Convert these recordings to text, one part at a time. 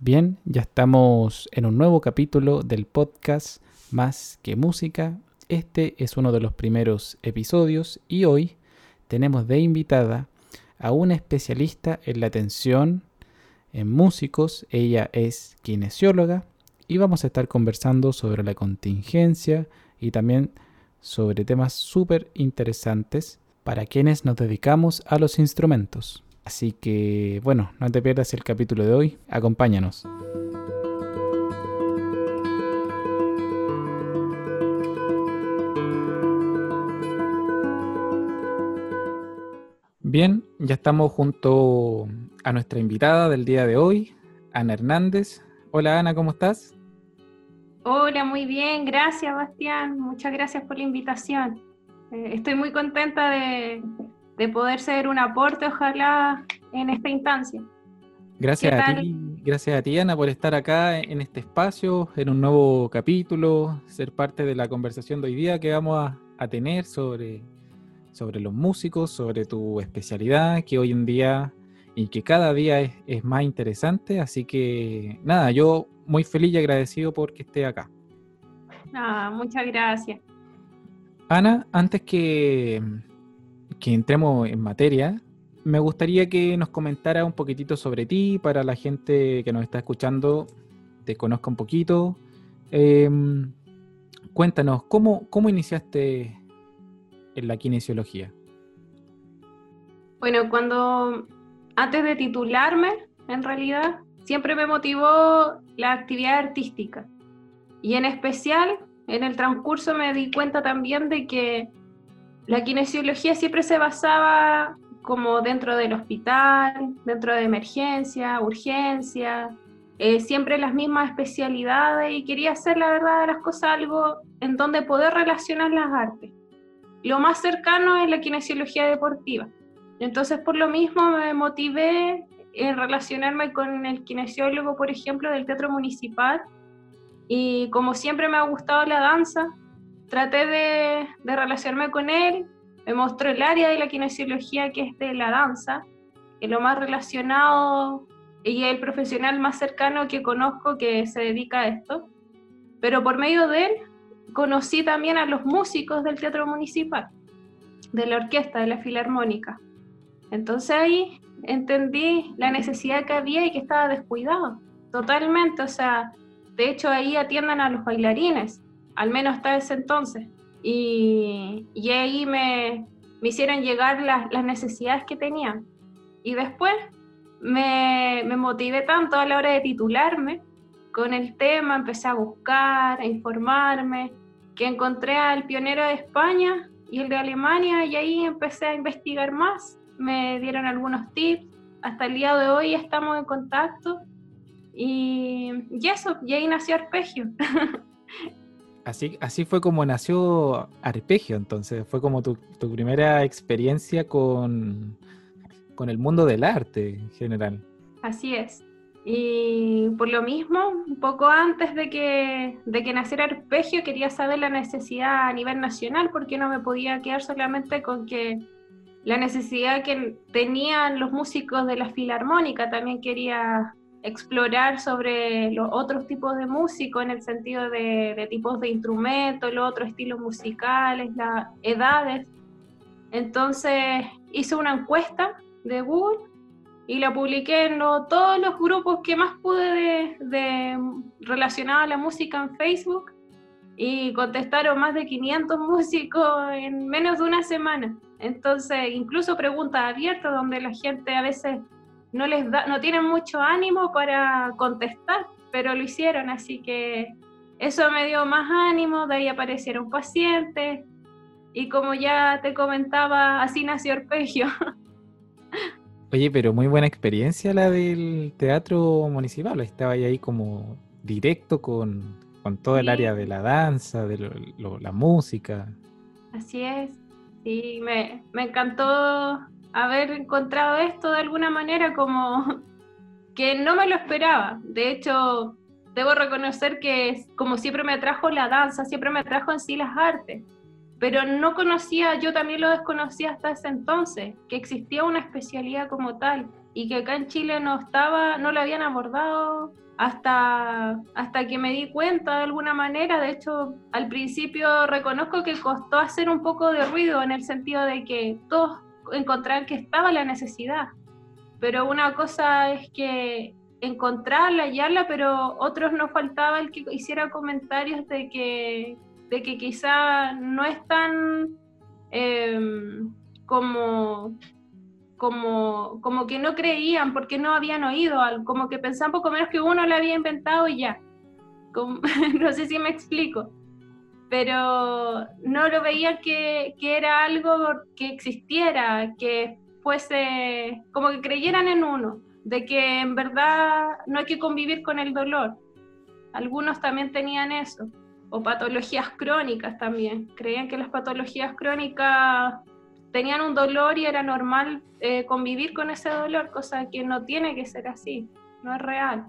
Bien, ya estamos en un nuevo capítulo del podcast Más que Música. Este es uno de los primeros episodios y hoy tenemos de invitada a una especialista en la atención en músicos. Ella es kinesióloga y vamos a estar conversando sobre la contingencia y también sobre temas súper interesantes para quienes nos dedicamos a los instrumentos. Así que, bueno, no te pierdas el capítulo de hoy, acompáñanos. Bien, ya estamos junto a nuestra invitada del día de hoy, Ana Hernández. Hola Ana, ¿cómo estás? Hola, muy bien, gracias Bastián, muchas gracias por la invitación. Eh, estoy muy contenta de, de poder ser un aporte, ojalá, en esta instancia. Gracias a ti, gracias a ti Ana por estar acá en este espacio, en un nuevo capítulo, ser parte de la conversación de hoy día que vamos a, tener sobre, sobre los músicos, sobre tu especialidad, que hoy en día y que cada día es, más interesante. Así que nada, yo muy feliz y agradecido porque esté acá. Ah, muchas gracias. Ana, antes que, que entremos en materia, me gustaría que nos comentara un poquitito sobre ti, para la gente que nos está escuchando, te conozca un poquito. Em, cuéntanos, ¿cómo, ¿cómo iniciaste en la kinesiología? Bueno, cuando antes de titularme, en realidad, siempre me motivó la actividad artística. Y en especial, en el transcurso me di cuenta también de que la kinesiología siempre se basaba como dentro del hospital, dentro de emergencia, urgencia, eh, siempre las mismas especialidades y quería hacer la verdad de las cosas algo en donde poder relacionar las artes. Lo más cercano es la kinesiología deportiva. Entonces por lo mismo me motivé en relacionarme con el kinesiólogo, por ejemplo, del Teatro Municipal y como siempre me ha gustado la danza, traté de, relacionarme con él, me mostró el área de la kinesiología que es de la danza, que lo más relacionado y el profesional más cercano que conozco que se dedica a esto. Pero por medio de él conocí también a los músicos del Teatro Municipal, de la orquesta, de la filarmónica. Entonces ahí entendí la necesidad que había y que estaba descuidado, totalmente. O sea, de hecho ahí atiendan a los bailarines, al menos hasta ese entonces. Y, ahí me, hicieron llegar las, necesidades que tenían. Y después me, me, motivé tanto a la hora de titularme con el tema, empecé a buscar, a informarme, que encontré al pionero de España y el de Alemania y ahí empecé a investigar más, me dieron algunos tips, hasta el día de hoy estamos en contacto y, y eso, y ahí nació Arpegio. Así, así fue como nació Arpegio, entonces, fue como tu, primera experiencia con, con, el mundo del arte en general. Así es. Y por lo mismo, un poco antes de que, de que naciera Arpegio, quería saber la necesidad a nivel nacional, porque no me podía quedar solamente con que la necesidad que tenían los músicos de la filarmónica, también quería explorar sobre los otros tipos de músico en el sentido de, tipos de instrumentos, los otros estilos musicales, las edades. Entonces hice una encuesta de Google y la publiqué en todos los grupos que más pude de, relacionados a la música en Facebook y contestaron más de 500 músicos en menos de una semana. Entonces, incluso preguntas abiertas donde la gente a veces no les da, no tienen mucho ánimo para contestar, pero lo hicieron, así que eso me dio más ánimo, de ahí aparecieron pacientes y como ya te comentaba, así nació Arpegio. Oye, pero muy buena experiencia la del teatro municipal, estaba ahí como directo con, con todo el área de la danza, de la música. Así es, sí, me, me encantó haber encontrado esto de alguna manera como que no me lo esperaba. De hecho, debo reconocer que como siempre me atrajo la danza, siempre me atrajo en sí las artes, pero no conocía, yo también lo desconocía hasta ese entonces, que existía una especialidad como tal y que acá en Chile no estaba, no lo habían abordado hasta, hasta que me di cuenta de alguna manera. De hecho, al principio reconozco que costó hacer un poco de ruido en el sentido de que todos encontraron que estaba la necesidad. Pero una cosa es que encontrarla, hallarla, pero otros no faltaba el que hiciera comentarios de que, de que quizá no es tan em, como, como, como que no creían porque no habían oído algo, como que pensaban poco menos que uno lo había inventado y ya. no sé si me explico, pero no lo veían que, que era algo que existiera, que fuese, como que creyeran en uno de que en verdad no hay que convivir con el dolor. Algunos también tenían eso, o patologías crónicas también. Creían que las patologías crónicas tenían un dolor y era normal eh, convivir con ese dolor, cosa que no tiene que ser así, no es real,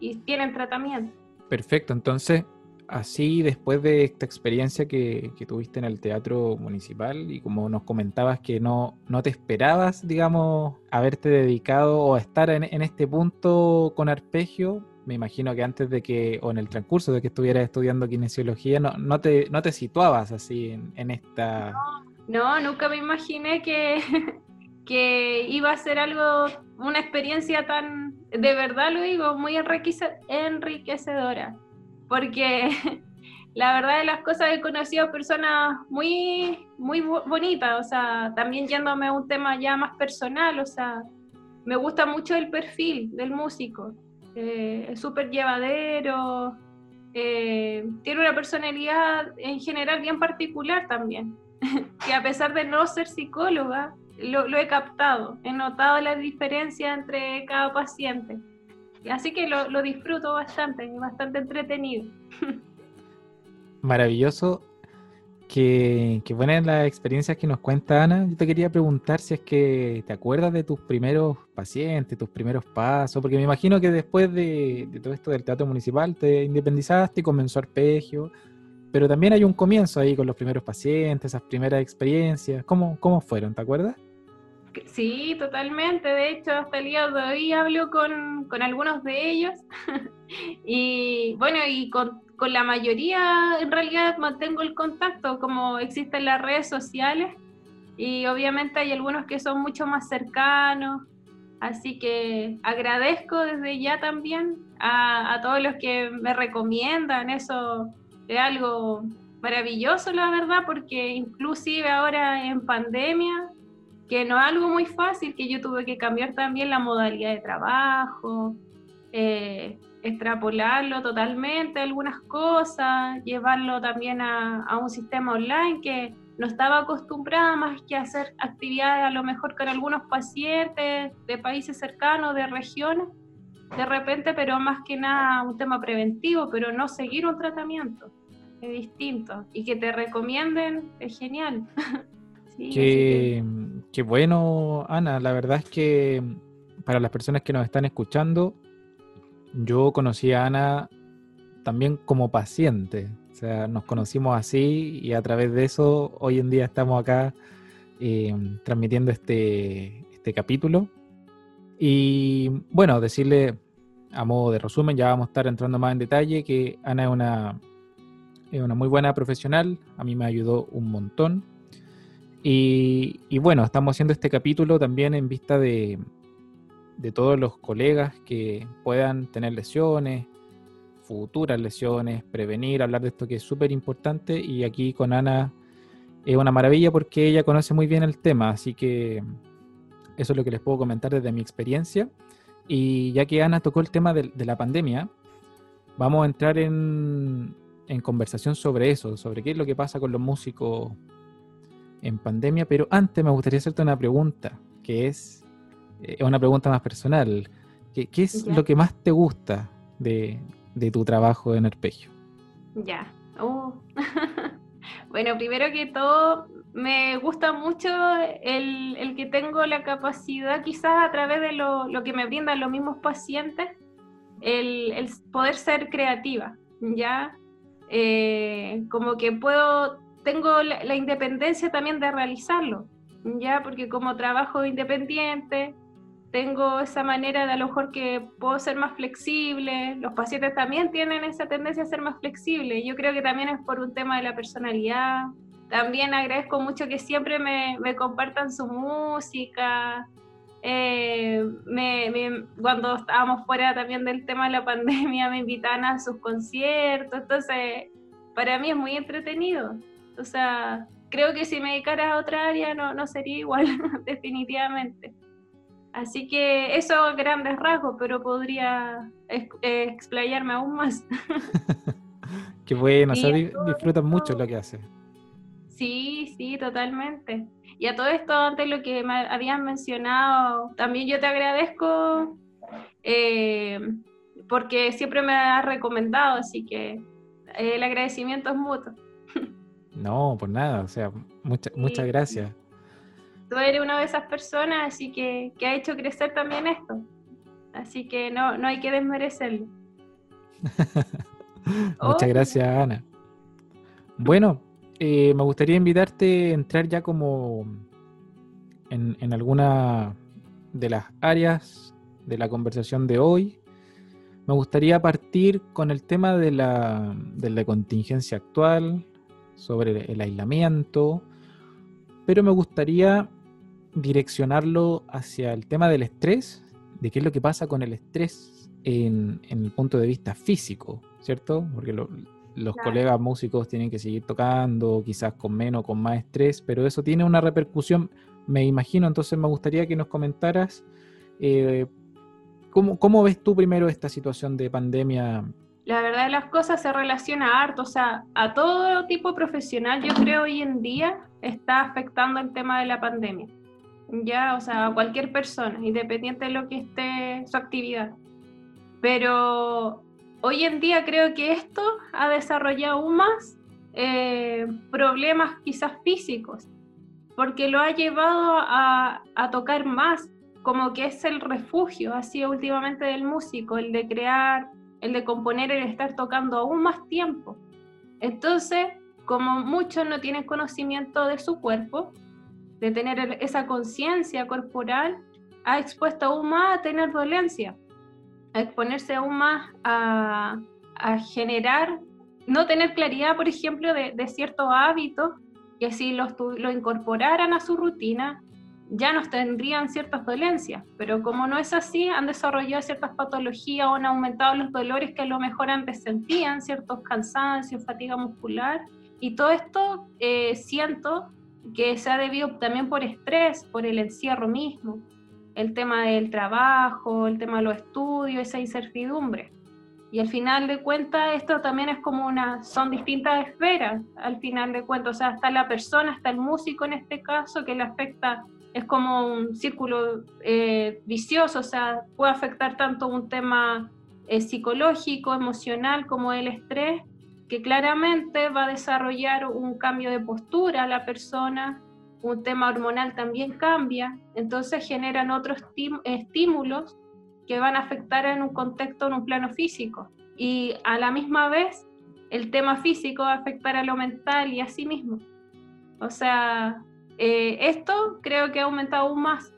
y tienen tratamiento. Perfecto, entonces así después de esta experiencia que, tuviste en el teatro municipal y como nos comentabas que no, no te esperabas, digamos, haberte dedicado o estar en, este punto con arpegio, me imagino que antes de que, o en el transcurso de que estuvieras estudiando kinesiología, no, no, te, no te situabas así en, esta... No, nunca me imaginé que, que iba a ser algo, una experiencia tan, de verdad lo digo, muy enriquecedora porque la verdad de las cosas he conocido personas muy, muy bonitas, o sea, también yéndome a un tema ya más personal, o sea, me gusta mucho el perfil del músico, eh, es súper llevadero, eh, tiene una personalidad en general bien particular también, que a pesar de no ser psicóloga, lo, lo he captado, he notado la diferencia entre cada paciente. Así que lo, disfruto bastante, bastante entretenido. Maravilloso. Que, que buenas las experiencias que nos cuenta Ana. Yo te quería preguntar si es que te acuerdas de tus primeros pacientes, tus primeros pasos, porque me imagino que después de, todo esto del teatro municipal te independizaste y comenzó arpegio, pero también hay un comienzo ahí con los primeros pacientes, esas primeras experiencias. ¿Cómo, cómo fueron? ¿Te acuerdas? Sí, totalmente. De hecho, hasta el día de hoy hablo con, con algunos de ellos. y bueno, y con, con, la mayoría en realidad mantengo el contacto, como existen las redes sociales. Y obviamente hay algunos que son mucho más cercanos. Así que agradezco desde ya también a, a todos los que me recomiendan. Eso es algo maravilloso, la verdad, porque inclusive ahora en pandemia que no es algo muy fácil, que yo tuve que cambiar también la modalidad de trabajo, eh, extrapolarlo totalmente algunas cosas, llevarlo también a, a, un sistema online que no estaba acostumbrada más que a hacer actividades a lo mejor con algunos pacientes de países cercanos, de regiones, de repente, pero más que nada un tema preventivo, pero no seguir un tratamiento, es distinto. Y que te recomienden es genial. qué, bueno, Ana. La verdad es que para las personas que nos están escuchando, yo conocí a Ana también como paciente. O sea, nos conocimos así y a través de eso hoy en día estamos acá eh, transmitiendo este, este capítulo. Y bueno, decirle a modo de resumen, ya vamos a estar entrando más en detalle, que Ana es una, es una muy buena profesional, a mí me ayudó un montón y, bueno, estamos haciendo este capítulo también en vista de, todos los colegas que puedan tener lesiones, futuras lesiones, prevenir, hablar de esto que es súper importante. Y aquí con Ana es una maravilla porque ella conoce muy bien el tema, así que eso es lo que les puedo comentar desde mi experiencia. Y ya que Ana tocó el tema de, la pandemia, vamos a entrar en, en conversación sobre eso, sobre qué es lo que pasa con los músicos en pandemia, pero antes me gustaría hacerte una pregunta, que es eh, una pregunta más personal. ¿Qué, es lo que más te gusta de, tu trabajo en arpegio? Ya. Oh. bueno, primero que todo, me gusta mucho el, que tengo la capacidad, quizás a través de lo, que me brindan los mismos pacientes, el, poder ser creativa, ¿ya? Eh, como que puedo tengo la, independencia también de realizarlo, ¿ya? Porque como trabajo independiente, tengo esa manera de a lo mejor que puedo ser más flexible, los pacientes también tienen esa tendencia a ser más flexibles, yo creo que también es por un tema de la personalidad, también agradezco mucho que siempre me, me compartan su música, eh, me, cuando estábamos fuera también del tema de la pandemia me invitan a sus conciertos, entonces para mí es muy entretenido, o sea, creo que si me dedicara a otra área no, no sería igual, definitivamente. Así que eso grandes rasgos, pero podría explayarme aún más. Qué bueno, o sea, disfrutas mucho lo que haces. Sí, sí, totalmente. Y a todo esto, antes lo que me habían mencionado, también yo te agradezco eh, porque siempre me has recomendado, así que el agradecimiento es mutuo. No, por nada, o sea, muchas gracias tú eres una de esas personas, así que, que ha hecho crecer también esto. Así que no, no hay que desmerecerlo. Muchas gracias, Ana. Bueno, eh, me gustaría invitarte a entrar ya como en, en, alguna de las áreas de la conversación de hoy. Me gustaría partir con el tema de la, de la contingencia actual, sobre el aislamiento, pero me gustaría direccionarlo hacia el tema del estrés, de qué es lo que pasa con el estrés en, el punto de vista físico, ¿cierto? Porque los colegas músicos tienen que seguir tocando, quizás con menos, con más estrés, pero eso tiene una repercusión, me imagino, entonces me gustaría que nos comentaras eh, ¿cómo, ¿cómo, ves tú primero esta situación de pandemia. La verdad de las cosas se relaciona harto, o sea, a todo tipo profesional yo creo hoy en día está afectando el tema de la pandemia ya, o sea, cualquier persona, independiente de lo que esté su actividad. Pero hoy en día creo que esto ha desarrollado aún más eh, problemas quizás físicos, porque lo ha llevado a, a tocar más, como que es el refugio, así últimamente del músico, el de crear, el de componer, el estar tocando aún más tiempo. Entonces, como muchos no tienen conocimiento de su cuerpo, de tener esa conciencia corporal, ha expuesto aún más a tener dolencia, a exponerse aún más a, generar, no tener claridad, por ejemplo, de, ciertos hábitos que si los, lo incorporaran a su rutina, ya nos tendrían ciertas dolencias, pero como no es así, han desarrollado ciertas patologías o han aumentado los dolores que a lo mejor antes sentían, ciertos cansancios, fatiga muscular, y todo esto eh, siento que se ha debido también por estrés, por el encierro mismo, el tema del trabajo, el tema de los estudios, esa incertidumbre. Y al final de cuentas, esto también es como una, son distintas esferas, al final de cuentas, o sea, está la persona, está el músico en este caso, que le afecta, es como un círculo eh, vicioso, o sea, puede afectar tanto un tema eh, psicológico, emocional, como el estrés, que claramente va a desarrollar un cambio de postura a la persona, un tema hormonal también cambia, entonces generan otros estímulos que van a afectar en un contexto, en un plano físico. Y a la misma vez, el tema físico va a afectar a lo mental y a sí mismo. O sea, eh, esto creo que ha aumentado aún más,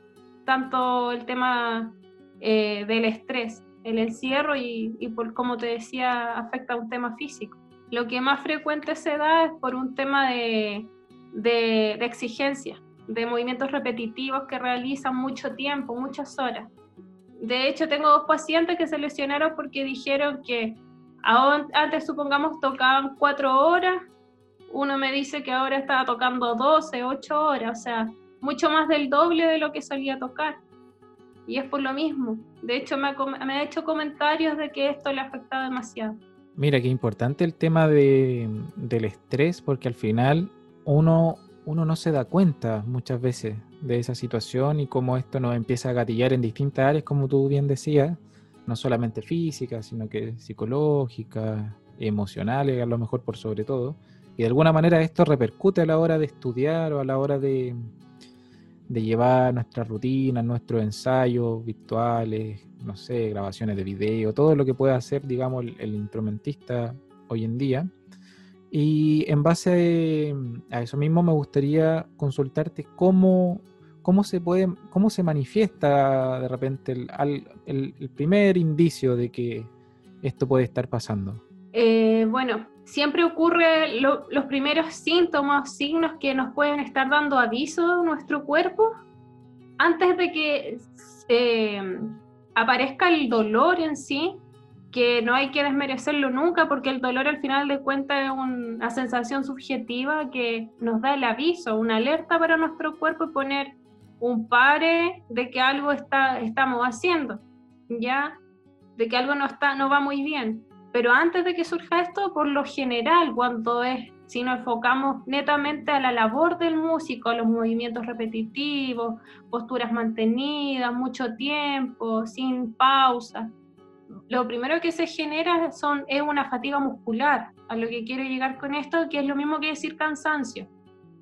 tanto el tema eh, del estrés, el encierro y, por como te decía, afecta a un tema físico. Lo que más frecuente se da es por un tema de, de, exigencia, de movimientos repetitivos que realizan mucho tiempo, muchas horas. De hecho, tengo dos pacientes que se lesionaron porque dijeron que antes, supongamos, tocaban cuatro horas, uno me dice que ahora estaba tocando 12, 8 horas, o sea, mucho más del doble de lo que solía tocar. Y es por lo mismo. De hecho, me ha, hecho comentarios de que esto le ha afectado demasiado. Mira, qué importante el tema del estrés, porque al final uno, uno no se da cuenta muchas veces de esa situación y cómo esto nos empieza a gatillar en distintas áreas, como tú bien decías, no solamente física, sino que psicológica, emocionales, a lo mejor por sobre todo. Y de alguna manera esto repercute a la hora de estudiar o a la hora de, de llevar nuestra rutina, nuestros ensayos virtuales, no sé, grabaciones de video, todo lo que pueda hacer, digamos, el, instrumentista hoy en día. Y en base a eso mismo me gustaría consultarte cómo, ¿cómo se puede, cómo se manifiesta de repente el, primer indicio de que esto puede estar pasando? Eh, bueno, siempre ocurre los primeros síntomas, signos que nos pueden estar dando aviso a nuestro cuerpo antes de que eh, aparezca el dolor en sí, que no hay que desmerecerlo nunca porque el dolor al final de cuentas es una sensación subjetiva que nos da el aviso, una alerta para nuestro cuerpo y poner un pare de que algo está, estamos haciendo, ¿ya? De que algo no, está, no va muy bien. Pero antes de que surja esto, por lo general, cuando es, si nos enfocamos netamente a la labor del músico, a los movimientos repetitivos, posturas mantenidas, mucho tiempo, sin pausa, lo primero que se genera son, es una fatiga muscular, a lo que quiero llegar con esto, que es lo mismo que decir cansancio,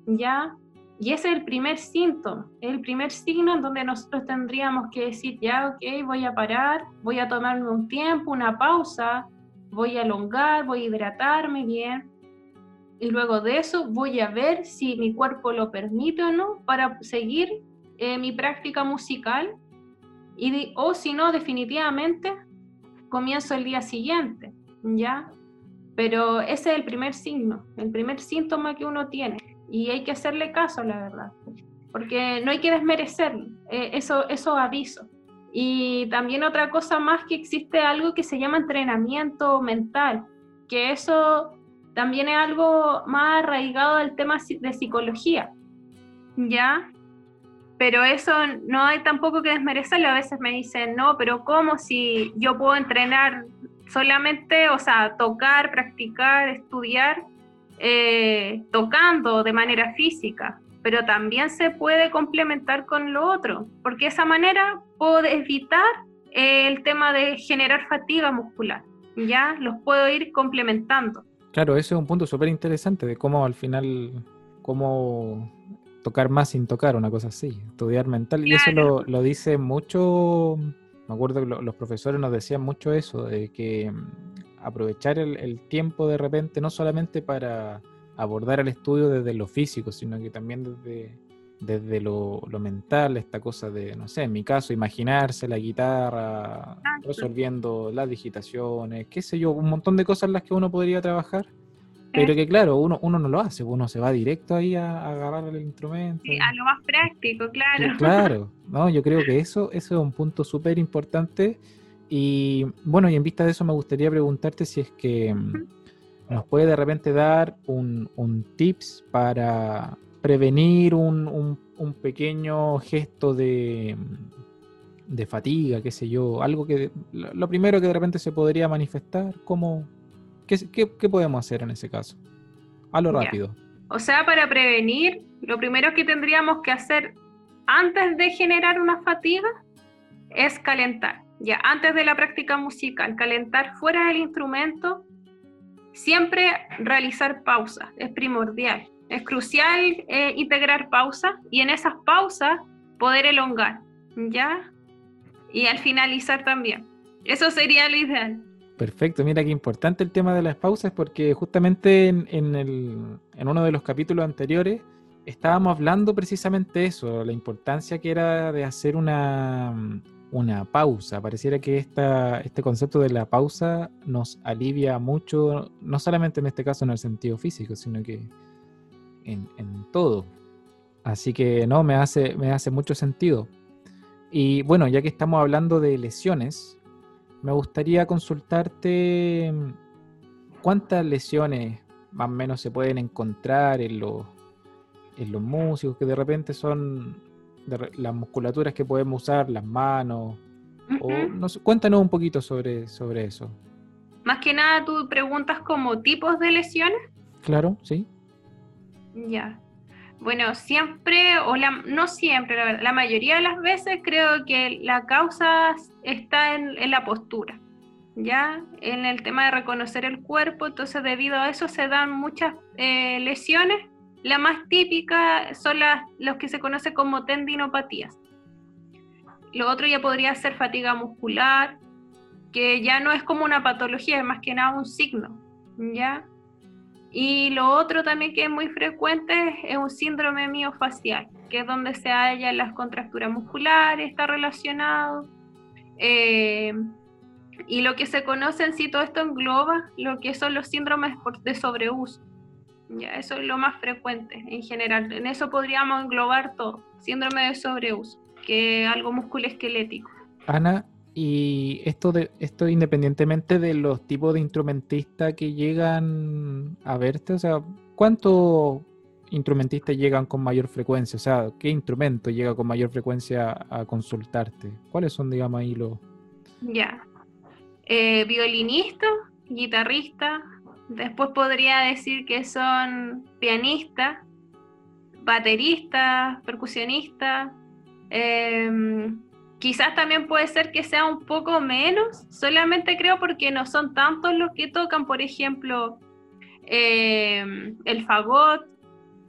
¿ya? Y ese es el primer síntoma, el primer signo en donde nosotros tendríamos que decir, ya, ok, voy a parar, voy a tomarme un tiempo, una pausa, voy a elongar, voy a hidratarme bien. Y luego de eso voy a ver si mi cuerpo lo permite o no para seguir eh, mi práctica musical. Y o si no, definitivamente comienzo el día siguiente, ¿ya? Pero ese es el primer signo, el primer síntoma que uno tiene. Y hay que hacerle caso, la verdad. Porque no hay que desmerecer eh, eso, esos avisos. Y también otra cosa más que existe algo que se llama entrenamiento mental, que eso también es algo más arraigado al tema de psicología, ¿ya? Pero eso no hay tampoco que desmerecerlo. A veces me dicen, no, pero ¿cómo si yo puedo entrenar solamente, o sea, tocar, practicar, estudiar, eh, tocando de manera física? Pero también se puede complementar con lo otro, porque de esa manera puedo evitar el tema de generar fatiga muscular, ¿ya? Los puedo ir complementando. Claro, ese es un punto súper interesante de cómo al final, cómo tocar más sin tocar, una cosa así, estudiar mental, y eso lo, lo, dice mucho, me acuerdo que los profesores nos decían mucho eso, de que mm, aprovechar el tiempo de repente, no solamente para abordar el estudio desde lo físico, sino que también desde, desde lo, mental, esta cosa de, no sé, en mi caso, imaginarse la guitarra, resolviendo las digitaciones, qué sé yo, un montón de cosas en las que uno podría trabajar. Pero que claro, uno, uno no lo hace, uno se va directo ahí a, agarrar el instrumento. Sí, a lo más práctico, claro. Claro, no, yo creo que eso, eso es un punto súper importante. Y bueno, y en vista de eso me gustaría preguntarte si es que nos puede de repente dar un, tips para prevenir un, pequeño gesto de, de, fatiga, qué sé yo, algo que lo primero que de repente se podría manifestar, ¿cómo, qué, podemos hacer en ese caso? A lo rápido. O sea, para prevenir, lo primero que tendríamos que hacer antes de generar una fatiga es calentar. Ya, antes de la práctica musical, calentar fuera del instrumento Siempre realizar pausas es primordial. Es crucial eh, integrar pausas y en esas pausas poder elongar, ¿ya? Y al finalizar también. Eso sería lo ideal. Perfecto, mira qué importante el tema de las pausas porque justamente en, en uno de los capítulos anteriores estábamos hablando precisamente eso, la importancia que era de hacer una, una pausa. Pareciera que esta, este concepto de la pausa nos alivia mucho, no solamente en este caso en el sentido físico, sino que en, todo. Así que no, me hace, me hace mucho sentido. Y bueno, ya que estamos hablando de lesiones, me gustaría consultarte cuántas lesiones más o menos se pueden encontrar en los, en los músicos que de repente son las musculaturas que podemos usar, las manos. o, no cuéntanos un poquito sobre, sobre eso. Más que nada, tú preguntas como tipos de lesiones. Claro, sí. Ya. Bueno, siempre, o la, no siempre, la, la mayoría de las veces creo que la causa está en, en la postura, ¿ya? En el tema de reconocer el cuerpo, entonces debido a eso se dan muchas eh, lesiones la más típica son las los que se conoce como tendinopatías. Lo otro ya podría ser fatiga muscular, que ya no es como una patología, es más que nada un signo, ¿ya? Y lo otro también que es muy frecuente es un síndrome miofacial, que es donde se hallan las contracturas musculares, está relacionado. Eh, y lo que se conoce en sí, todo esto engloba lo que son los síndromes de sobreuso. Ya, eso es lo más frecuente en general. En eso podríamos englobar todo. Síndrome de sobreuso, que es algo musculoesquelético. Ana, y esto, de, esto independientemente de los tipos de instrumentistas que llegan a verte, o sea, ¿cuántos instrumentistas llegan con mayor frecuencia? O sea, ¿qué instrumento llega con mayor frecuencia a consultarte? ¿Cuáles son, digamos, ahí los... Ya. Eh, violinista, guitarrista, después podría decir que son pianistas, bateristas, percusionistas, eh, Quizás también puede ser que sea un poco menos, solamente creo porque no son tantos los que tocan, por ejemplo, eh, el fagot,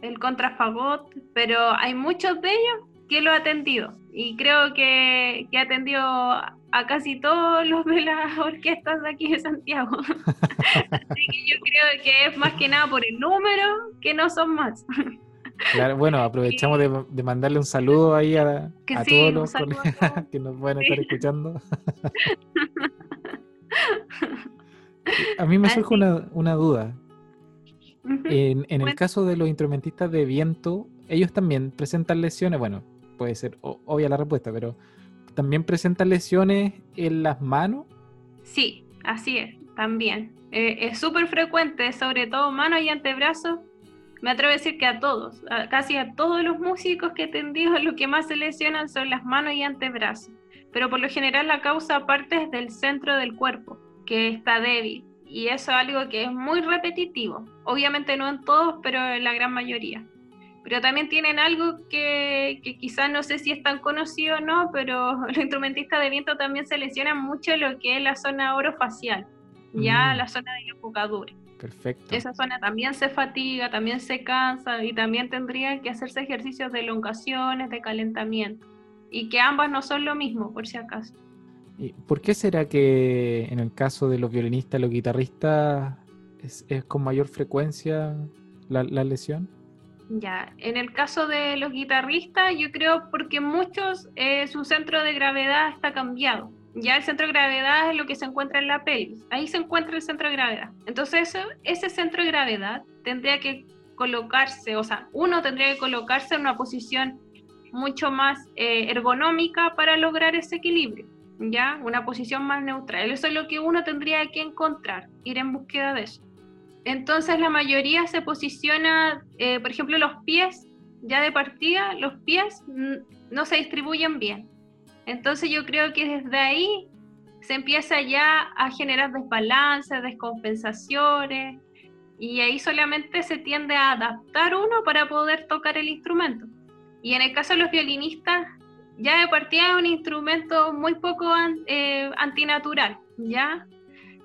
el contrafagot, pero hay muchos de ellos que lo ha atendido y creo que, que atendido a casi todos los de las orquestas de aquí de Santiago. Así que yo creo que es más que nada por el número que no son más. Claro, bueno, aprovechamos de, mandarle un saludo ahí a, todos los que nos pueden estar escuchando. a mí me surge una, duda. En, el caso de los instrumentistas de viento, ellos también presentan lesiones, bueno, puede ser obvia la respuesta, pero ¿también presentan lesiones en las manos? Sí, así es, también. Eh, es súper frecuente, sobre todo manos y antebrazos, me atrevo a decir que a todos, casi a todos los músicos que he atendido, lo que más se lesionan son las manos y antebrazos. Pero por lo general la causa aparte es del centro del cuerpo, que está débil. Y eso es algo que es muy repetitivo. Obviamente no en todos, pero en la gran mayoría. Pero también tienen algo que, que quizás no sé si es tan conocido o no, pero los instrumentistas de viento también se lesionan mucho lo que es la zona orofacial, ya mm. la zona de la bocadura. Perfecto. Esa zona también se fatiga, también se cansa y también tendría que hacerse ejercicios de elongaciones, de calentamiento. Y que ambas no son lo mismo, por si acaso. ¿Y ¿Por qué será que en el caso de los violinistas, los guitarristas, es, con mayor frecuencia la, lesión? Ya, en el caso de los guitarristas, yo creo porque muchos, eh, su centro de gravedad está cambiado ya el centro de gravedad es lo que se encuentra en la pelvis. Ahí se encuentra el centro de gravedad. Entonces, ese centro de gravedad tendría que colocarse, o sea, uno tendría que colocarse en una posición mucho más eh, ergonómica para lograr ese equilibrio, ¿ya? Una posición más neutral. Eso es lo que uno tendría que encontrar, ir en búsqueda de eso. Entonces, la mayoría se posiciona, eh, por ejemplo, los pies, ya de partida, los pies no se distribuyen bien. Entonces yo creo que desde ahí se empieza ya a generar desbalances, descompensaciones, y ahí solamente se tiende a adaptar uno para poder tocar el instrumento. Y en el caso de los violinistas, ya de partida es un instrumento muy poco eh, antinatural, ¿ya?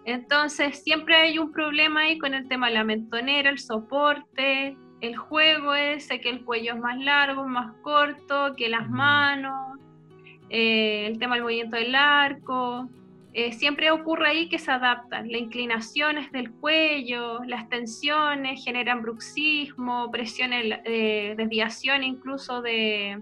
Entonces siempre hay un problema ahí con el tema de la mentonera, el soporte, el juego ese, que el cuello es más largo, más corto, que las manos, eh, el tema del movimiento del arco, eh, siempre ocurre ahí que se adaptan. Las inclinaciones del cuello, las tensiones generan bruxismo, presiones, eh, desviación incluso de,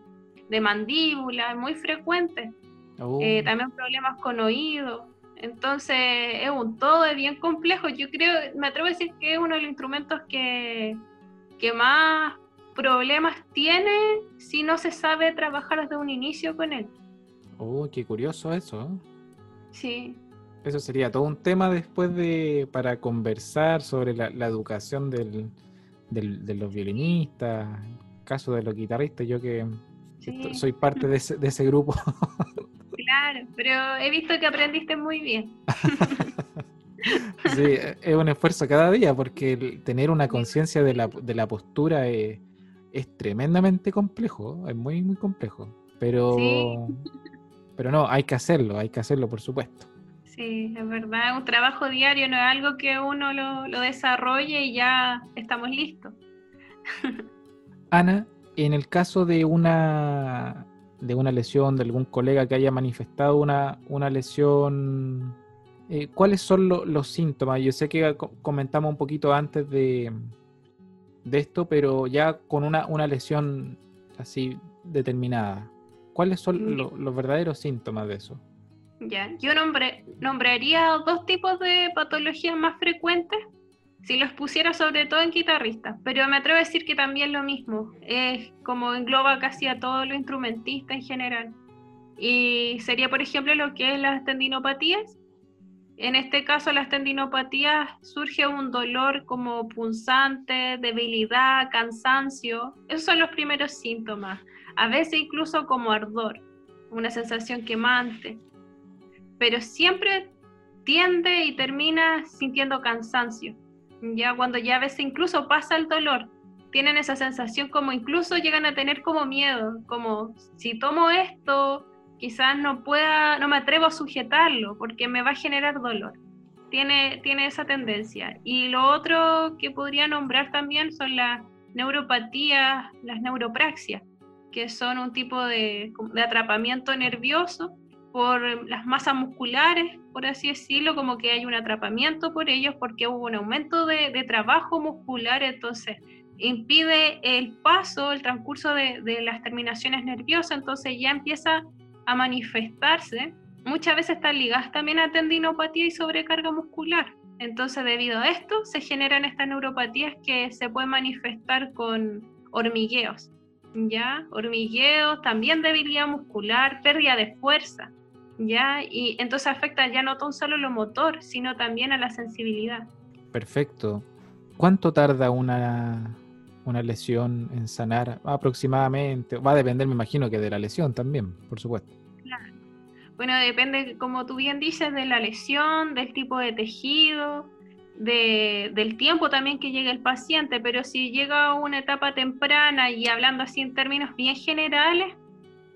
de mandíbula, muy frecuente. Oh. también problemas con oído. Entonces es un todo bien complejo. Yo creo, me atrevo a decir que es uno de los instrumentos que, que más problemas tiene si no se sabe trabajar desde un inicio con él. Oh, qué curioso eso. Sí. Eso sería todo un tema después de para conversar sobre la, educación del, de los violinistas, caso de los guitarristas, yo que soy parte de ese, de ese grupo. Claro, pero he visto que aprendiste muy bien. sí, es un esfuerzo cada día porque tener una conciencia de la, de la postura es, es, tremendamente complejo, es muy, muy complejo. Pero, pero no, hay que hacerlo, hay que hacerlo, por supuesto. Sí, es verdad, es un trabajo diario, no es algo que uno lo, desarrolle y ya estamos listos. Ana, en el caso de una de una lesión de algún colega que haya manifestado una, una lesión, eh, ¿cuáles son los síntomas? Yo sé que comentamos un poquito antes de, de esto, pero ya con una, una lesión así determinada. ¿Cuáles son los verdaderos síntomas de eso? Ya, yo nombraría dos tipos de patologías más frecuentes si los pusiera sobre todo en guitarristas, pero me atrevo a decir que también lo mismo, es como engloba casi a todos los instrumentistas en general. Y sería, por ejemplo, lo que es las tendinopatías. En este caso, las tendinopatías surge un dolor como punzante, debilidad, cansancio. Esos son los primeros síntomas. A veces incluso como ardor, una sensación quemante. Pero siempre tiende y termina sintiendo cansancio. Ya cuando ya a veces incluso pasa el dolor, tienen esa sensación como incluso llegan a tener como miedo, como si tomo esto, quizás no pueda, no me atrevo a sujetarlo porque me va a generar dolor. Tiene, tiene esa tendencia. Y lo otro que podría nombrar también son las neuropatías, las neuropraxias, que son un tipo de, de atrapamiento nervioso por las masas musculares, por así decirlo, como que hay un atrapamiento por ellos porque hubo un aumento de, de trabajo muscular, entonces impide el paso, el transcurso de, de, las terminaciones nerviosas, entonces ya empieza a manifestarse, muchas veces están ligadas también a tendinopatía y sobrecarga muscular. Entonces, debido a esto, se generan estas neuropatías que se pueden manifestar con hormigueos, ¿ya? Hormigueos, también debilidad muscular, pérdida de fuerza, ¿ya? Y entonces afecta ya no tan solo lo motor, sino también a la sensibilidad. Perfecto. ¿Cuánto tarda una, una lesión en sanar aproximadamente? Va a depender, me imagino, que de la lesión también, por supuesto. Claro. Bueno, depende, como tú bien dices, de la lesión, del tipo de tejido, de, del tiempo también que llega el paciente, pero si llega a una etapa temprana y hablando así en términos bien generales,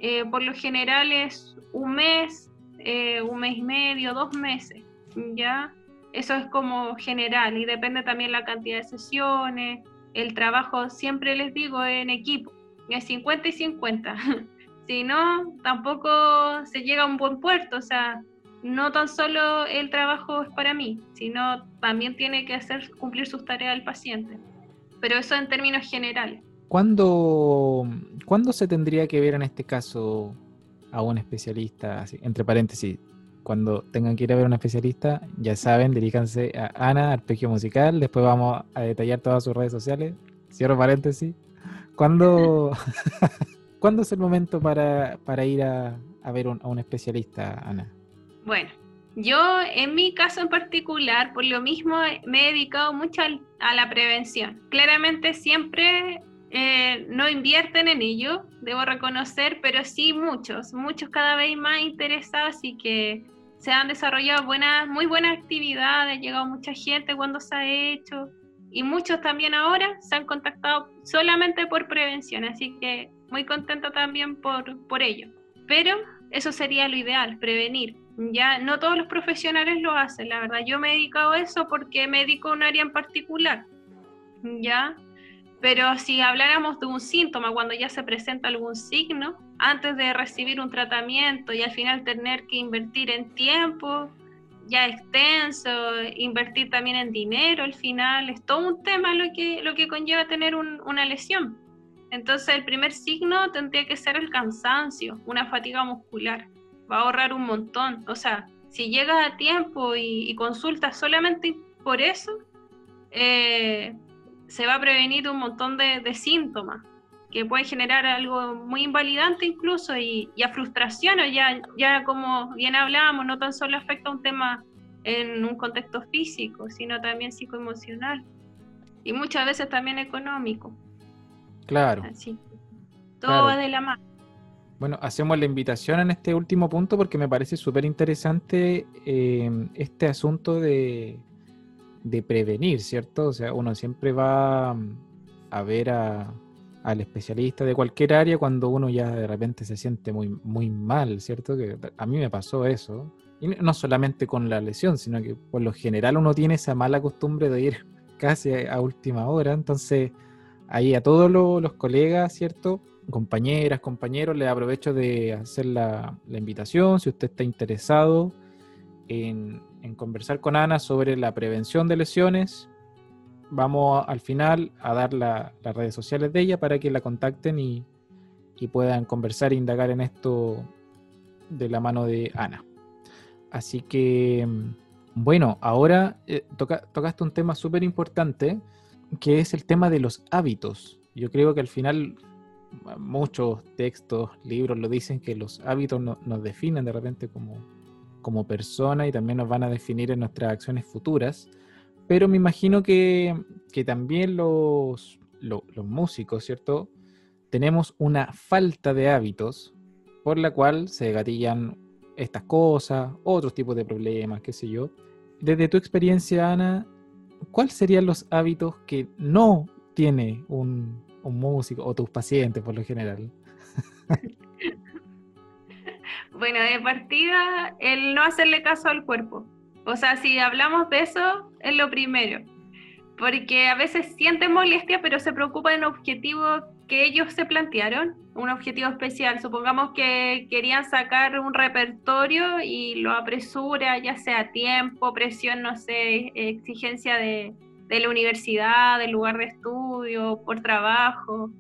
eh, por lo general es un mes, eh, un mes y medio, dos meses, ¿ya? Eso es como general y depende también la cantidad de sesiones, el trabajo siempre les digo en equipo, es 50 y 50. si no, tampoco se llega a un buen puerto, o sea, no tan solo el trabajo es para mí, sino también tiene que hacer cumplir sus tareas al paciente. Pero eso en términos generales. ¿Cuándo, ¿Cuándo se tendría que ver en este caso a un especialista? entre paréntesis, cuando tengan que ir a ver a un especialista, ya saben, diríjanse a Ana, Arpegio Musical. Después vamos a detallar todas sus redes sociales. Cierro paréntesis. ¿Cuándo, ¿cuándo es el momento para, para ir a, a ver a un especialista, Ana? Bueno, yo en mi caso en particular, por lo mismo, me he dedicado mucho a la prevención. Claramente siempre eh, no invierten en ello, debo reconocer, pero sí muchos, muchos cada vez más interesados y que se han desarrollado buenas, muy buenas actividades, ha llegado mucha gente cuando se ha hecho y muchos también ahora se han contactado solamente por prevención, así que muy contenta también por, por ello. Pero eso sería lo ideal, prevenir. Ya no todos los profesionales lo hacen, la verdad. Yo me he dedicado a eso porque me dedico a un área en particular. Ya, pero si habláramos de un síntoma, cuando ya se presenta algún signo, antes de recibir un tratamiento y al final tener que invertir en tiempo ya extenso, invertir también en dinero al final, es todo un tema lo que, lo que conlleva tener una lesión. Entonces el primer signo tendría que ser el cansancio, una fatiga muscular. Va a ahorrar un montón. O sea, si llegas a tiempo y, y consultas solamente por eso, eh, se va a prevenir un montón de, síntomas que pueden generar algo muy invalidante incluso y, a frustración, ya, ya como bien hablábamos, no tan solo afecta a un tema en un contexto físico, sino también psicoemocional y muchas veces también económico. Claro. Así. Todo va de la mano. Bueno, hacemos la invitación en este último punto porque me parece súper interesante eh, este asunto de, de prevenir, ¿cierto? O sea, uno siempre va mm, a ver al especialista de cualquier área cuando uno ya de repente se siente muy, muy mal, ¿cierto? Que a mí me pasó eso. Y no solamente con la lesión, sino que por lo general uno tiene esa mala costumbre de ir casi a última hora. Entonces, ahí a todos los, colegas, ¿cierto? Compañeras, compañeros, les aprovecho de hacer la, la invitación. Si usted está interesado en, en conversar con Ana sobre la prevención de lesiones. Vamos al final a dar las redes sociales de ella para que la contacten y, puedan conversar e indagar en esto de la mano de Ana. Así que, mm, bueno, ahora eh, tocaste un tema súper importante, que es el tema de los hábitos. Yo creo que al final muchos textos, libros lo dicen que los hábitos nos definen de repente como, como persona y también nos van a definir en nuestras acciones futuras. Pero me imagino que, también los, los, músicos, ¿cierto? Tenemos una falta de hábitos por la cual se gatillan estas cosas, otros tipos de problemas, qué sé yo. Desde tu experiencia, Ana, ¿cuáles serían los hábitos que no tiene un, un músico o tus pacientes por lo general? Bueno, de partida, el no hacerle caso al cuerpo. O sea, si hablamos de eso, es lo primero. Porque a veces sienten molestia, pero se preocupan en objetivos que ellos se plantearon, un objetivo especial. Supongamos que querían sacar un repertorio y lo apresura, ya sea tiempo, presión, no sé, exigencia de, de la universidad, del lugar de estudio, por trabajo,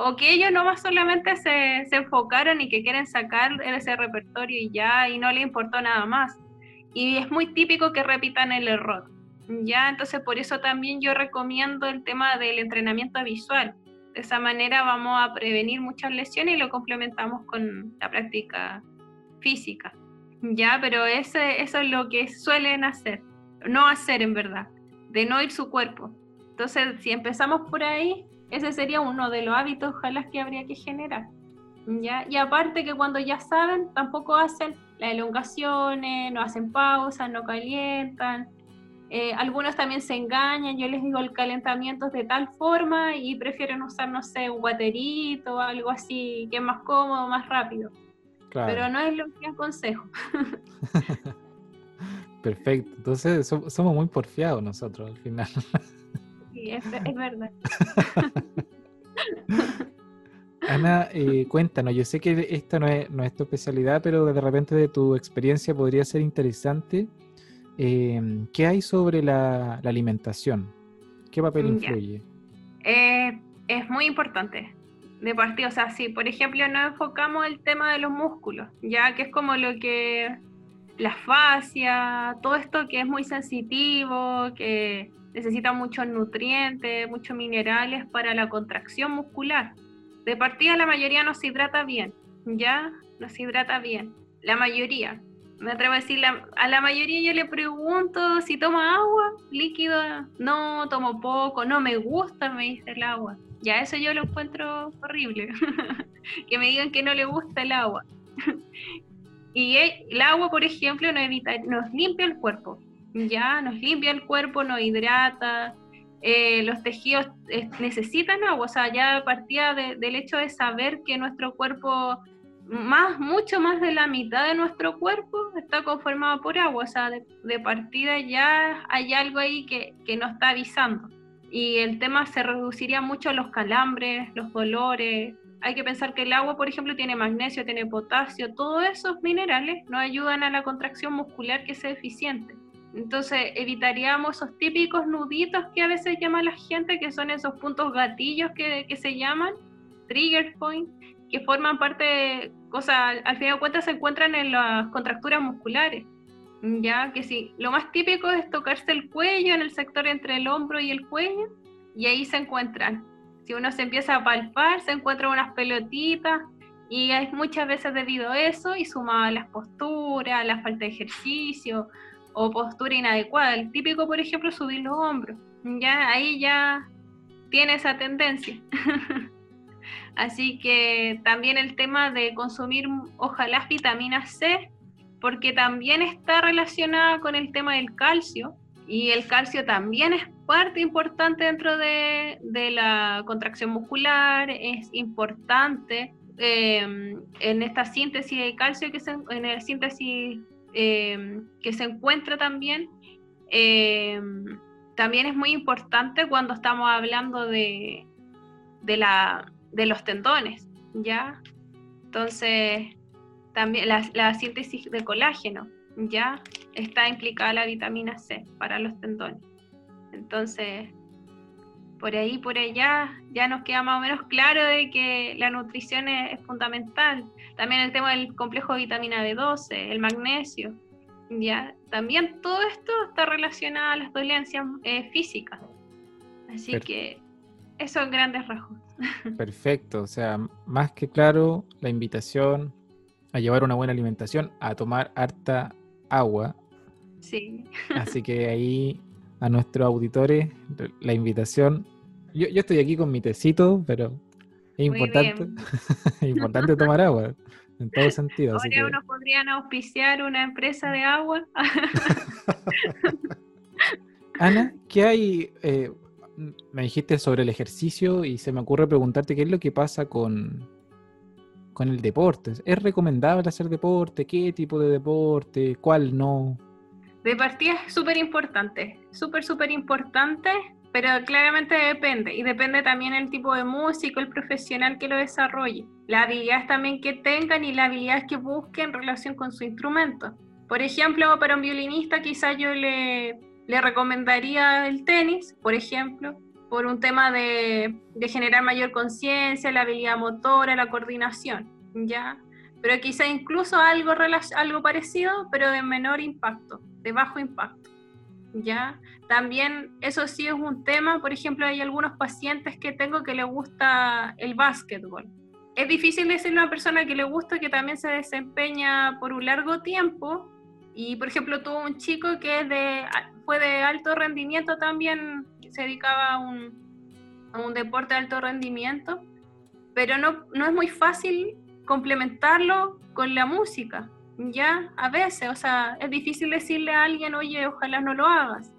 o que ellos no más solamente se, se enfocaron y que quieren sacar ese repertorio y ya, y no le importó nada más. Y es muy típico que repitan el error. Ya, entonces por eso también yo recomiendo el tema del entrenamiento visual. De esa manera vamos a prevenir muchas lesiones y lo complementamos con la práctica física. Ya, pero ese, eso es lo que suelen hacer, no hacer en verdad de no ir su cuerpo. Entonces, si empezamos por ahí, ese sería uno de los hábitos, ojalá que habría que generar. ¿ya? Y aparte que cuando ya saben, tampoco hacen las elongaciones, no hacen pausas, no calientan. Eh, algunos también se engañan, yo les digo el calentamiento es de tal forma y prefieren usar, no sé, un guaterito, algo así, que es más cómodo, más rápido. Pero no es lo que aconsejo. Perfecto. Entonces somos muy porfiados nosotros al final. Sí, es, verdad. Ana, eh, cuéntanos, yo sé que esta no es, no tu especialidad, pero de repente de tu experiencia podría ser interesante. Em, ¿Qué hay sobre la, alimentación? ¿Qué papel influye? Eh, es muy importante de partido. O sea, si por ejemplo no enfocamos el tema de los músculos, ya que es como lo que la fascia, todo esto que es muy sensitivo, que necesita muchos nutrientes, muchos minerales para la contracción muscular. De partida la mayoría nos hidrata bien, ¿ya? Nos hidrata bien. La mayoría. Me atrevo a decir, a la mayoría yo le pregunto si toma agua, líquido, no, tomo poco, no me gusta, me dice el agua. Ya eso yo lo encuentro horrible, que me digan que no le gusta el agua. Y el agua, por ejemplo, evita, nos limpia el cuerpo, ya, nos limpia el cuerpo, nos hidrata, eh, los tejidos eh, necesitan agua, o sea, ya partía del hecho de saber que nuestro cuerpo, más, mucho más de la mitad de nuestro cuerpo está conformado por agua, o sea, de, partida ya hay algo ahí que, que está avisando. Y el tema se reduciría mucho los calambres, los dolores, hay que pensar que el agua, por ejemplo, tiene magnesio, tiene potasio, todos esos minerales nos ayudan a la contracción muscular que sea eficiente. Entonces evitaríamos esos típicos nuditos que a veces llama la gente, que son esos puntos gatillos que, se llaman, trigger point, que forman parte de cosas, al final de cuentas se encuentran en las contracturas musculares. Ya que sí, lo más típico es tocarse el cuello en el sector entre el hombro y el cuello, y ahí se encuentran si uno se empieza a palpar, se encuentra unas pelotitas y es muchas veces debido a eso y sumado a las posturas, la falta de ejercicio o postura inadecuada. El típico, por ejemplo, subir los hombros. Ya ahí ya tiene esa tendencia. Así que también el tema de consumir ojalá vitamina C, porque también está relacionada con el tema del calcio y el calcio también es parte importante dentro de, la contracción muscular, es importante em, en esta síntesis de calcio, que se, en la síntesis em, que se encuentra también. Em, también es muy importante cuando estamos hablando de, de, la, de los tendones, ¿ya? Entonces, también la síntesis de colágeno ya está implicada la vitamina C para los tendones. Entonces, por ahí, por allá, ya nos queda más o menos claro de que la nutrición es, fundamental. También el tema del complejo de vitamina B12, el magnesio. Ya, también todo esto está relacionado a las dolencias eh, físicas. Así que eso en grandes rasgos. Perfecto, o sea, más que claro la invitación a llevar una buena alimentación, a tomar harta agua. Sí. Así que ahí a nuestros auditores la invitación. Yo, estoy aquí con mi tecito, pero es importante, es importante tomar agua en todo sentido. Ahora que... unos podrían auspiciar una empresa de agua. Ana, ¿qué hay? Eh, me dijiste sobre el ejercicio y se me ocurre preguntarte qué es lo que pasa con, con el deporte. ¿Es recomendable hacer deporte? ¿Qué tipo de deporte? ¿Cuál no? De partida es súper importante, súper, súper importante, pero claramente depende. Y depende también el tipo de músico, el profesional que lo desarrolle. Las habilidades también que tengan y las habilidades que busquen en relación con su instrumento. Por ejemplo, para un violinista quizás yo le le recomendaría el tenis, por ejemplo, por un tema de, generar mayor conciencia, la habilidad motora, la coordinación, ¿ya? Pero quizá incluso algo, algo parecido, pero de menor impacto, de bajo impacto, ¿ya? También eso sí es un tema, por ejemplo, hay algunos pacientes que tengo que les gusta el básquetbol. Es difícil decirle a una persona que le gusta que también se desempeña por un largo tiempo, y por ejemplo, tuvo un chico que es de, fue de alto rendimiento también, se dedicaba a un, a un deporte de alto rendimiento, pero no, no es muy fácil complementarlo con la música, ¿ya? A veces, o sea, es difícil decirle a alguien, oye, ojalá no lo hagas.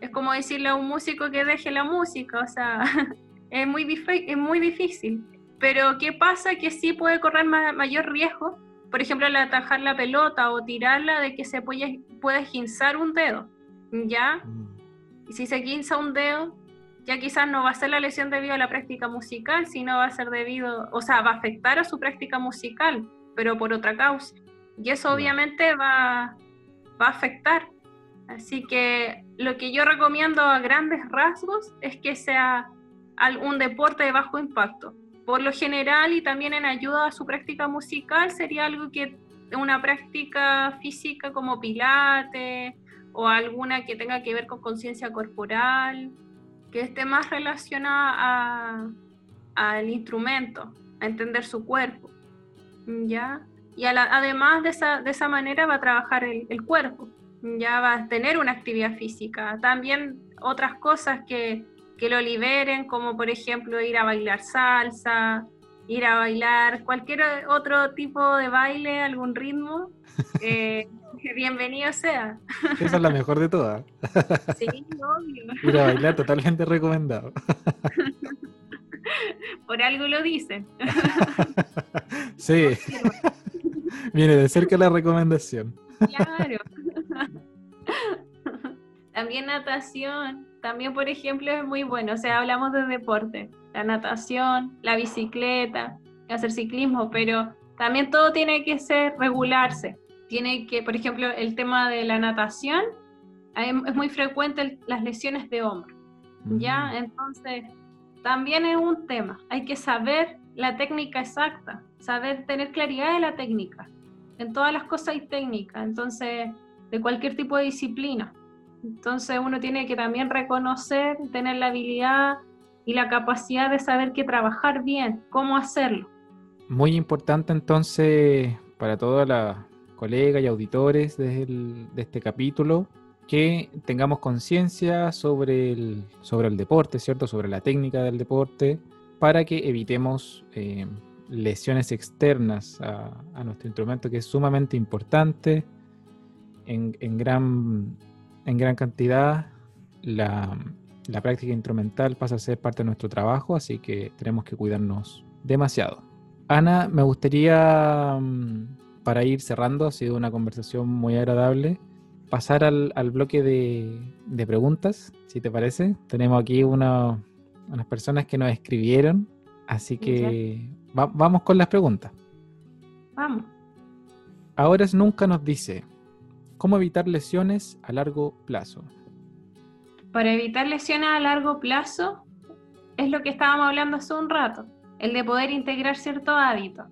Es como decirle a un músico que deje la música, o sea, es muy, es muy difícil. Pero ¿qué pasa? Que sí puede correr mayor riesgo por ejemplo, al atajar la pelota o tirarla, de que se puede, puede ginzar un dedo, ¿ya? Mm. Y si se guinza un dedo, ya quizás no va a ser la lesión debido a la práctica musical, sino va a ser debido, o sea, va a afectar a su práctica musical, pero por otra causa. Y eso obviamente va, va a afectar. Así que lo que yo recomiendo a grandes rasgos es que sea un deporte de bajo impacto por lo general y también en ayuda a su práctica musical sería algo que una práctica física como pilate o alguna que tenga que ver con conciencia corporal, que esté más relacionada al instrumento, a entender su cuerpo, ¿ya? Y además de esa, de esa manera va a trabajar el cuerpo, ya va a tener una actividad física. También otras cosas que, que lo liberen, como por ejemplo ir a bailar salsa, ir a bailar cualquier otro tipo de baile, algún ritmo, eh, bienvenido sea. Esa es la mejor de todas. Sí, obvio. Ir a bailar totalmente recomendado. Por algo lo dicen. Sí. Viene de cerca la recomendación. Claro. También natación, también por ejemplo es muy bueno, o sea, hablamos de deporte, la natación, la bicicleta, hacer ciclismo, pero también todo tiene que ser regularse. Tiene que, por ejemplo, el tema de la natación, es muy frecuente las lesiones de hombro, ¿ya? Mm. Entonces, también es un tema, hay que saber la técnica exacta, saber tener claridad de la técnica. En todas las cosas hay técnica, entonces, de cualquier tipo de disciplina. Entonces uno tiene que también reconocer, tener la habilidad y la capacidad de saber qué trabajar bien, cómo hacerlo. Muy importante entonces para todas las colegas y auditores de, este capítulo que tengamos conciencia sobre el, sobre el deporte, ¿cierto? Sobre la técnica del deporte, para que evitemos eh, lesiones externas a, nuestro instrumento, que es sumamente importante en, en gran en gran cantidad, la, práctica instrumental pasa a ser parte de nuestro trabajo, así que tenemos que cuidarnos demasiado. Ana, me gustaría, mm, para ir cerrando, ha sido una conversación muy agradable, pasar al, bloque de, preguntas, si te parece. Tenemos aquí unas personas que nos escribieron, así que vamos con las preguntas. Vamos. Ahora es nunca nos dice, ¿Cómo evitar lesiones a largo plazo? Para evitar lesiones a largo plazo, es lo que estábamos hablando hace un rato, el de poder integrar ciertos hábitos,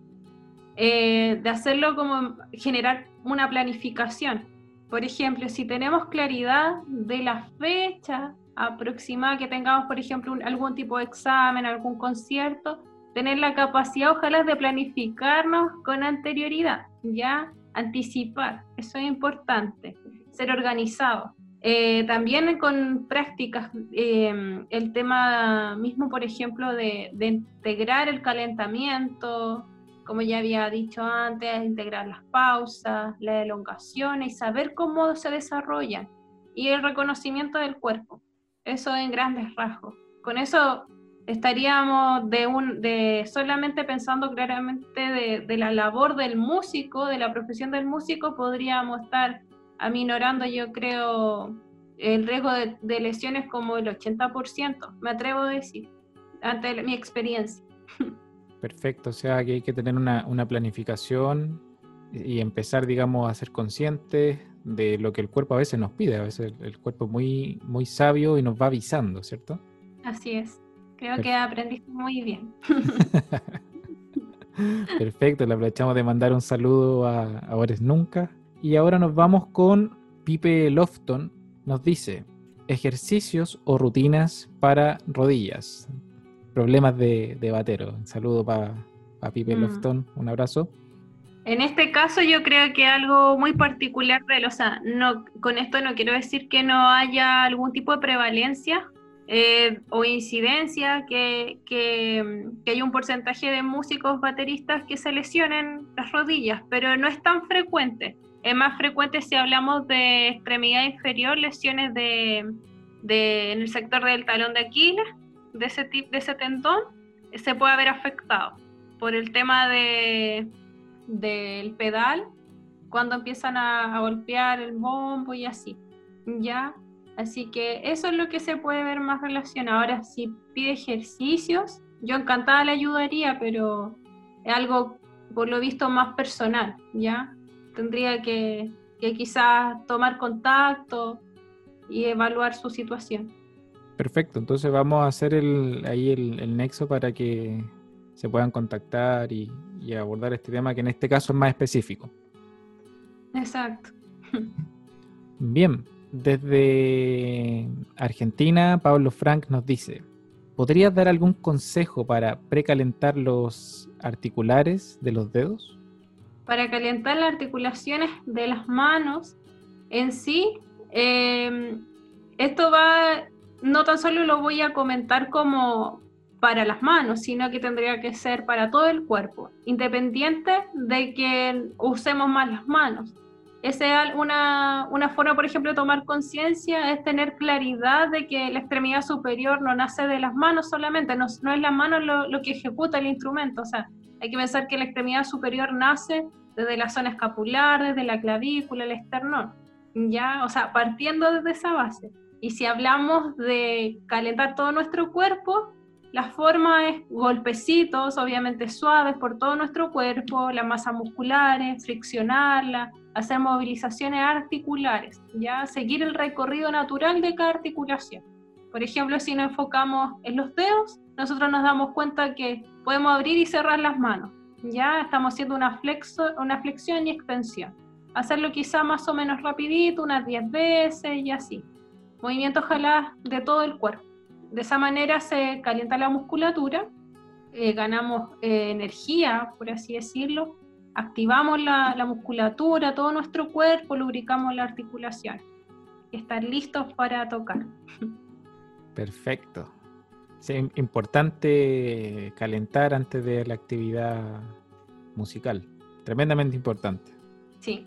eh, de hacerlo como generar una planificación. Por ejemplo, si tenemos claridad de la fecha aproximada que tengamos, por ejemplo, algún tipo de examen, algún concierto, tener la capacidad, ojalá, de planificarnos con anterioridad, ya anticipar, eso es importante, ser organizado. Eh, también con prácticas, eh, el tema mismo, por ejemplo, de, integrar el calentamiento, como ya había dicho antes, integrar las pausas, las elongaciones y saber cómo se desarrollan. Y el reconocimiento del cuerpo, eso en grandes rasgos. Con eso estaríamos de un, de solamente pensando claramente de, de, la labor del músico, de la profesión del músico, podríamos estar aminorando, yo creo, el riesgo de, de lesiones como el 80%, me atrevo a decir, ante mi experiencia. Perfecto, o sea que hay que tener una, una planificación y empezar, digamos, a ser conscientes de lo que el cuerpo a veces nos pide. A veces el, el cuerpo es muy, muy sabio y nos va avisando, ¿cierto? Así es. Creo que aprendiste muy bien. Perfecto, le aprovechamos de mandar un saludo a Ahora Nunca. Y ahora nos vamos con Pipe Lofton. Nos dice, ejercicios o rutinas para rodillas. Problemas de, de batero. Un saludo para pa Pipe mm. Lofton, un abrazo. En este caso yo creo que algo muy particular de o sea, no, con esto no quiero decir que no haya algún tipo de prevalencia eh, o incidencia que, que, que, hay un porcentaje de músicos bateristas que se lesionen las rodillas, pero no es tan frecuente. Es más frecuente si hablamos de extremidad inferior, lesiones de, de en el sector del talón de Aquiles, de ese, tip, de ese tendón, se puede haber afectado por el tema de, del pedal, cuando empiezan a, a golpear el bombo y así. ¿ya? Así que eso es lo que se puede ver más relacionado. Ahora, si pide ejercicios, yo encantada le ayudaría, pero es algo, por lo visto, más personal, ¿ya? Tendría que, que quizás tomar contacto y evaluar su situación. Perfecto, entonces vamos a hacer el, ahí el, el nexo para que se puedan contactar y, y abordar este tema que en este caso es más específico. Exacto. Bien, desde Argentina, Pablo Frank nos dice, ¿podrías dar algún consejo para precalentar los articulares de los dedos? Para calentar las articulaciones de las manos en sí, eh, esto va, no tan solo lo voy a comentar como para las manos, sino que tendría que ser para todo el cuerpo, independiente de que usemos más las manos. Esa es una, una forma, por ejemplo, de tomar conciencia, es tener claridad de que la extremidad superior no nace de las manos solamente, no, no es la mano lo, lo, que ejecuta el instrumento, o sea, hay que pensar que la extremidad superior nace desde la zona escapular, desde la clavícula, el esternón, ¿ya? O sea, partiendo desde esa base. Y si hablamos de calentar todo nuestro cuerpo, la forma es golpecitos, obviamente suaves por todo nuestro cuerpo, la masa muscular, friccionarla, hacer movilizaciones articulares, ya seguir el recorrido natural de cada articulación. Por ejemplo, si nos enfocamos en los dedos, nosotros nos damos cuenta que podemos abrir y cerrar las manos. Ya estamos haciendo una, flexo, una flexión y extensión. Hacerlo quizá más o menos rapidito, unas 10 veces y así. Movimiento ojalá de todo el cuerpo de esa manera se calienta la musculatura, eh, ganamos eh, energía, por así decirlo, activamos la, la, musculatura, todo nuestro cuerpo, lubricamos la articulación. Estar listos para tocar. Perfecto. Sí, importante calentar antes de la actividad musical. Tremendamente importante. Sí.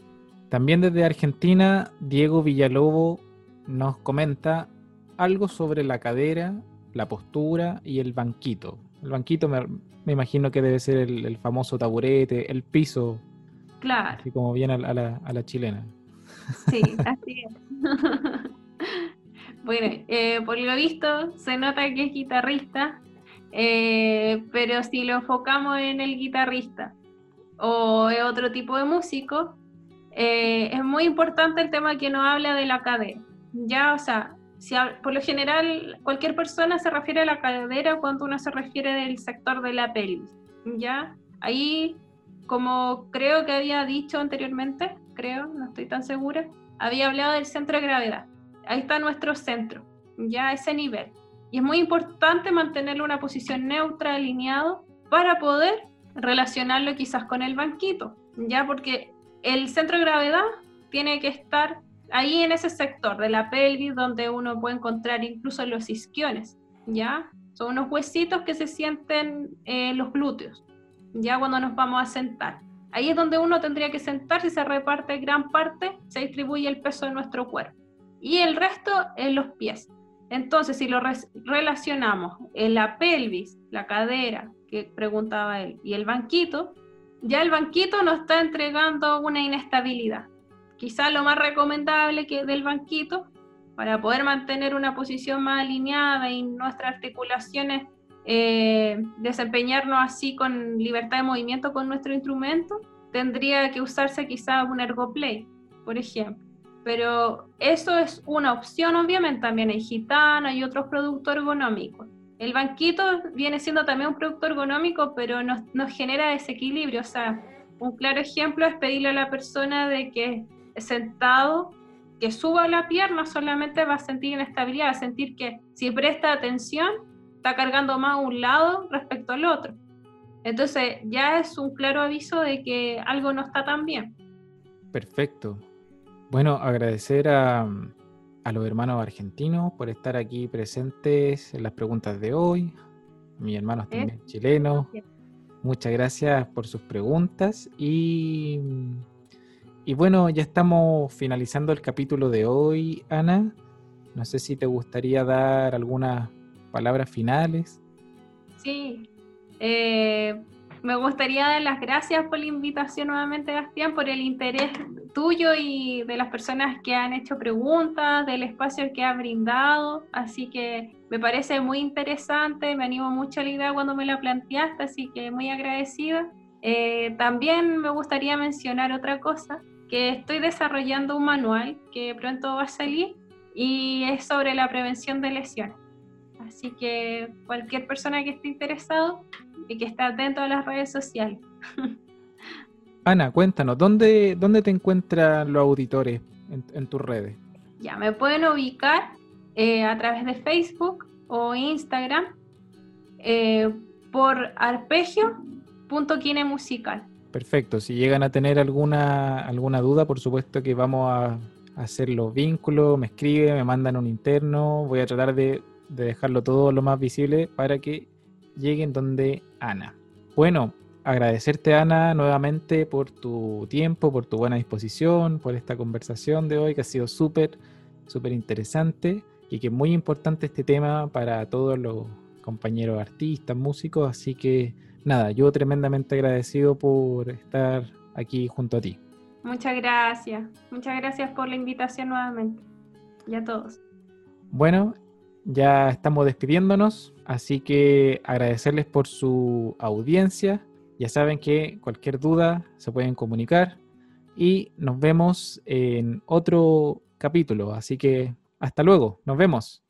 También desde Argentina, Diego Villalobo nos comenta algo sobre la cadera, la postura y el banquito. El banquito me, me imagino que debe ser el, el, famoso taburete, el piso. Claro. Así como bien a, a, la, a la, chilena. Sí, así es. bueno, eh, por lo visto se nota que es guitarrista, eh, pero si lo enfocamos en el guitarrista o en otro tipo de músico, eh, es muy importante el tema que nos habla de la cadera. Ya, o sea, si por lo general cualquier persona se refiere a la cadera cuando uno se refiere del sector de la pelvis, ¿ya? Ahí, como creo que había dicho anteriormente, creo, no estoy tan segura, había hablado del centro de gravedad. Ahí está nuestro centro, ya a ese nivel. Y es muy importante mantenerlo en una posición neutra, alineado, para poder relacionarlo quizás con el banquito, ya porque el centro de gravedad tiene que estar ahí en ese sector de la pelvis donde uno puede encontrar incluso los isquiones, ¿ya? Son unos huesitos que se sienten en los glúteos, ya cuando nos vamos a sentar. Ahí es donde uno tendría que sentarse se reparte gran parte, se distribuye el peso de nuestro cuerpo. Y el resto en los pies. Entonces, si lo relacionamos en la pelvis, la cadera, que preguntaba él, y el banquito, ya el banquito nos está entregando una inestabilidad. Quizá lo más recomendable que del banquito, para poder mantener una posición más alineada y nuestras articulaciones eh, desempeñarnos así con libertad de movimiento con nuestro instrumento, tendría que usarse quizá un ergoplay, por ejemplo. Pero eso es una opción, obviamente. También hay gitana y otros productos ergonómicos. El banquito viene siendo también un producto ergonómico, pero nos, nos genera desequilibrio. O sea, un claro ejemplo es pedirle a la persona de que sentado, que suba la pierna, solamente va a sentir inestabilidad, va a sentir que si presta atención, está cargando más a un lado respecto al otro. Entonces ya es un claro aviso de que algo no está tan bien. Perfecto. Bueno, agradecer a, los hermanos argentinos por estar aquí presentes en las preguntas de hoy, mis hermanos también chilenos. Muchas gracias por sus preguntas y y bueno, ya estamos finalizando el capítulo de hoy, Ana. No sé si te gustaría dar algunas palabras finales. Sí, eh, me gustaría dar las gracias por la invitación nuevamente, Bastián, por el interés tuyo y de las personas que han hecho preguntas, del espacio que ha brindado. Así que me parece muy interesante, me animo mucho a la idea cuando me la planteaste, así que muy agradecida. Eh, también me gustaría mencionar otra cosa, que estoy desarrollando un manual que pronto va a salir y es sobre la prevención de lesiones. Así que cualquier persona que esté interesado y que esté atento a las redes sociales. Ana, cuéntanos, ¿dónde, dónde te encuentran los auditores en, tus redes? Ya, me pueden ubicar eh, a través de Facebook o Instagram eh, por arpegio.kinemusical. Perfecto. Si llegan a tener alguna, alguna duda, por supuesto que vamos a hacer los vínculos, me escriben, me mandan un interno, voy a tratar de, dejarlo todo lo más visible para que lleguen donde Ana. Bueno, agradecerte Ana nuevamente por tu tiempo, por tu buena disposición, por esta conversación de hoy que ha sido súper, súper interesante y que es muy importante este tema para todos los compañeros artistas, músicos, así que nada, yo tremendamente agradecido por estar aquí junto a ti. Muchas gracias, muchas gracias por la invitación nuevamente y a todos. Bueno, ya estamos despidiéndonos, así que agradecerles por su audiencia. Ya saben que cualquier duda se pueden comunicar y nos vemos en otro capítulo, así que hasta luego, nos vemos.